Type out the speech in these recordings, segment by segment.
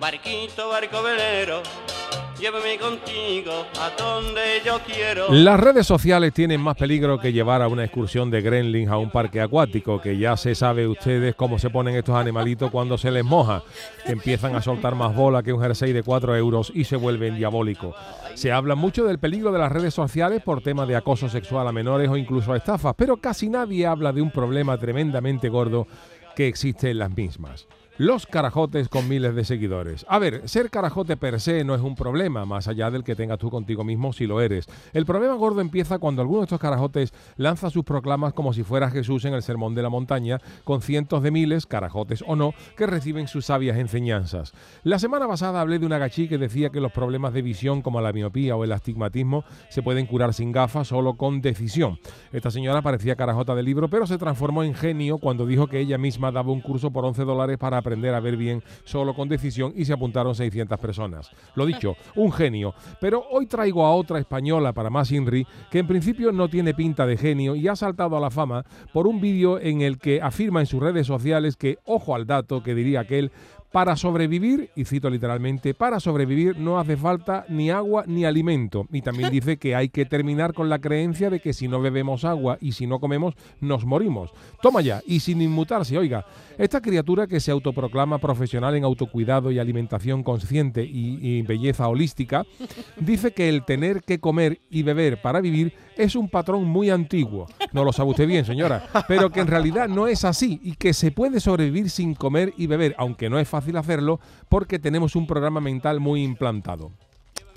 Barquito, barco velero, llévame contigo a donde yo quiero. Las redes sociales tienen más peligro que llevar a una excursión de gremlins a un parque acuático, que ya se sabe ustedes cómo se ponen estos animalitos cuando se les moja, que empiezan a soltar más bola que un jersey de 4 euros y se vuelven diabólicos. Se habla mucho del peligro de las redes sociales por temas de acoso sexual a menores o incluso a estafas, pero casi nadie habla de un problema tremendamente gordo que existe en las mismas. Los carajotes con miles de seguidores. A ver, ser carajote per se no es un problema, más allá del que tengas tú contigo mismo si lo eres. El problema gordo empieza cuando alguno de estos carajotes lanza sus proclamas como si fuera Jesús en el Sermón de la Montaña, con cientos de miles, carajotes o no, que reciben sus sabias enseñanzas. La semana pasada hablé de una gachí que decía que los problemas de visión como la miopía o el astigmatismo se pueden curar sin gafas, solo con decisión. Esta señora parecía carajota del libro, pero se transformó en genio cuando dijo que ella misma daba un curso por 11 dólares para aprender a ver bien solo con decisión y se apuntaron 600 personas. Lo dicho, un genio. Pero hoy traigo a otra española para más Inri que en principio no tiene pinta de genio y ha saltado a la fama por un vídeo en el que afirma en sus redes sociales que, ojo al dato que diría aquel, para sobrevivir, y cito literalmente, para sobrevivir no hace falta ni agua ni alimento. Y también dice que hay que terminar con la creencia de que si no bebemos agua y si no comemos, nos morimos. Toma ya, y sin inmutarse, oiga, esta criatura que se autoproclama profesional en autocuidado y alimentación consciente y, belleza holística, dice que el tener que comer y beber para vivir es un patrón muy antiguo. No lo sabe usted bien, señora, pero que en realidad no es así y que se puede sobrevivir sin comer y beber, aunque no es fácil hacerlo porque tenemos un programa mental muy implantado.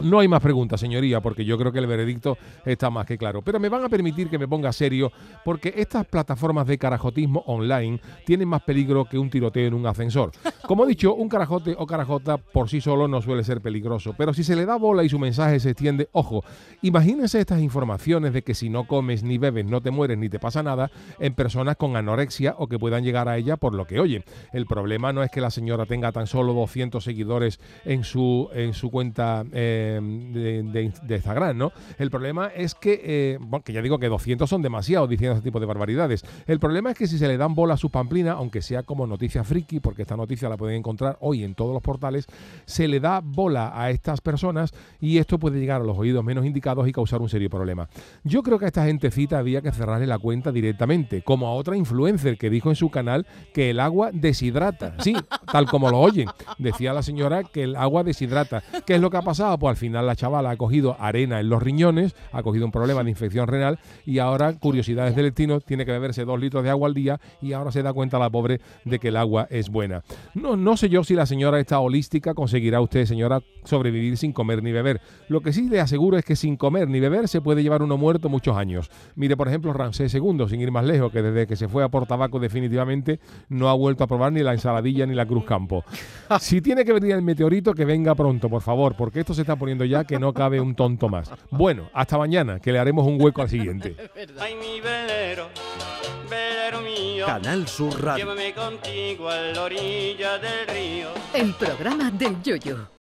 No hay más preguntas, señoría, porque yo creo que el veredicto está más que claro. Pero me van a permitir que me ponga serio, porque estas plataformas de carajotismo online tienen más peligro que un tiroteo en un ascensor. Como he dicho, un carajote o carajota por sí solo no suele ser peligroso, pero si se le da bola y su mensaje se extiende, ojo, imagínense estas informaciones de que si no comes ni bebes no te mueres ni te pasa nada en personas con anorexia o que puedan llegar a ella por lo que oyen. El problema no es que la señora tenga tan solo 200 seguidores en su, en su cuenta. Eh, de, de- de Instagram, ¿no? El problema es que, eh, bueno, que ya digo que 200 son demasiados diciendo ese tipo de barbaridades. El problema es que si se le dan bola a su pamplina, aunque sea como noticia friki, porque esta noticia la pueden encontrar hoy en todos los portales, se le da bola a estas personas y esto puede llegar a los oídos menos indicados y causar un serio problema. Yo creo que a esta gentecita había que cerrarle la cuenta directamente, como a otra influencer que dijo en su canal que el agua deshidrata. Sí, tal como lo oyen. Decía la señora que el agua deshidrata. ¿Qué es lo que ha pasado? Pues al final la chavala ha cogido arena en los riñones, ha cogido un problema de infección renal y ahora, curiosidades del destino, tiene que beberse dos litros de agua al día y ahora se da cuenta la pobre de que el agua es buena. No, no sé yo si la señora esta holística conseguirá usted, señora, sobrevivir sin comer ni beber. Lo que sí le aseguro es que sin comer ni beber se puede llevar uno muerto muchos años. Mire, por ejemplo, Ramsés II, sin ir más lejos, que desde que se fue a por tabaco definitivamente no ha vuelto a probar ni la ensaladilla ni la cruz campo. Si tiene que venir el meteorito, que venga pronto, por favor, porque esto se está poniendo ya que no cabe un tonto más. Bueno, hasta mañana, que le haremos un hueco al siguiente. Ay, mi velero, velero mío, Canal Sur Radio. llévame contigo a la orilla del río. El programa del Yoyo.